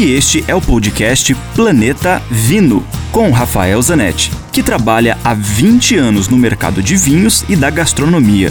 e este é o podcast Planeta Vino, com Rafael Zanetti, que trabalha há 20 anos no mercado de vinhos e da gastronomia.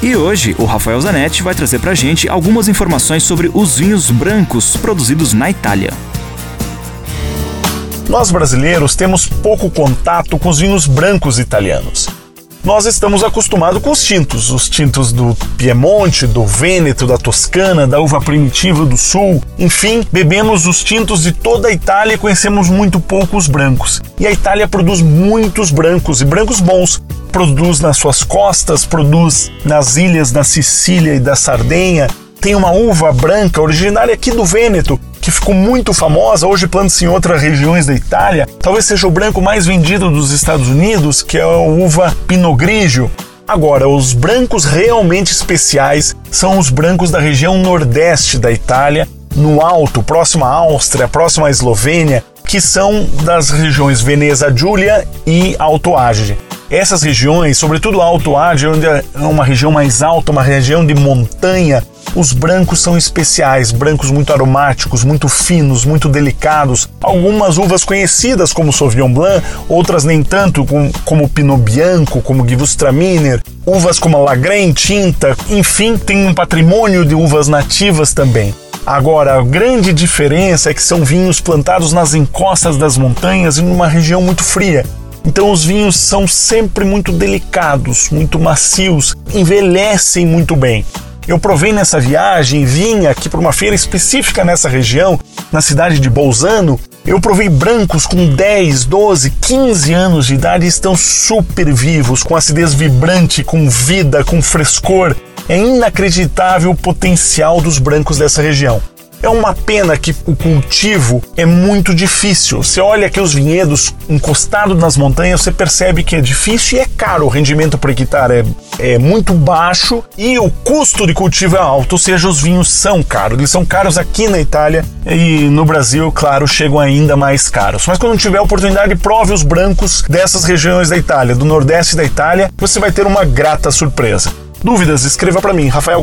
E hoje o Rafael Zanetti vai trazer pra gente algumas informações sobre os vinhos brancos produzidos na Itália. Nós brasileiros temos pouco contato com os vinhos brancos italianos. Nós estamos acostumados com os tintos, os tintos do Piemonte, do Vêneto, da Toscana, da uva primitiva do Sul. Enfim, bebemos os tintos de toda a Itália e conhecemos muito pouco os brancos. E a Itália produz muitos brancos e brancos bons. Produz nas suas costas, produz nas ilhas da Sicília e da Sardenha. Tem uma uva branca originária aqui do Vêneto, que ficou muito famosa, hoje planta-se em outras regiões da Itália, talvez seja o branco mais vendido dos Estados Unidos, que é a uva Pinot Grigio. Agora, os brancos realmente especiais são os brancos da região nordeste da Itália, no alto, próximo à Áustria, próximo à Eslovênia, que são das regiões Veneza Giulia e Alto Adige. Essas regiões, sobretudo Alto Adige, onde é uma região mais alta, uma região de montanha, os brancos são especiais, brancos muito aromáticos, muito finos, muito delicados. Algumas uvas conhecidas como Sauvignon Blanc, outras nem tanto, como Pinot Bianco, como Gewürztraminer, uvas como a Lagren tinta, enfim, tem um patrimônio de uvas nativas também. Agora, a grande diferença é que são vinhos plantados nas encostas das montanhas e numa região muito fria. Então os vinhos são sempre muito delicados, muito macios, envelhecem muito bem. Eu provei nessa viagem, vim aqui para uma feira específica nessa região, na cidade de Bolzano. Eu provei brancos com 10, 12, 15 anos de idade e estão super vivos, com acidez vibrante, com vida, com frescor. É inacreditável o potencial dos brancos dessa região. É uma pena que o cultivo é muito difícil. Você olha aqui os vinhedos encostados nas montanhas, você percebe que é difícil e é caro. O rendimento por hectare é, é muito baixo e o custo de cultivo é alto, ou seja, os vinhos são caros. Eles são caros aqui na Itália e no Brasil, claro, chegam ainda mais caros. Mas quando tiver oportunidade, prove os brancos dessas regiões da Itália, do nordeste da Itália, você vai ter uma grata surpresa. Dúvidas? Escreva para mim, rafael.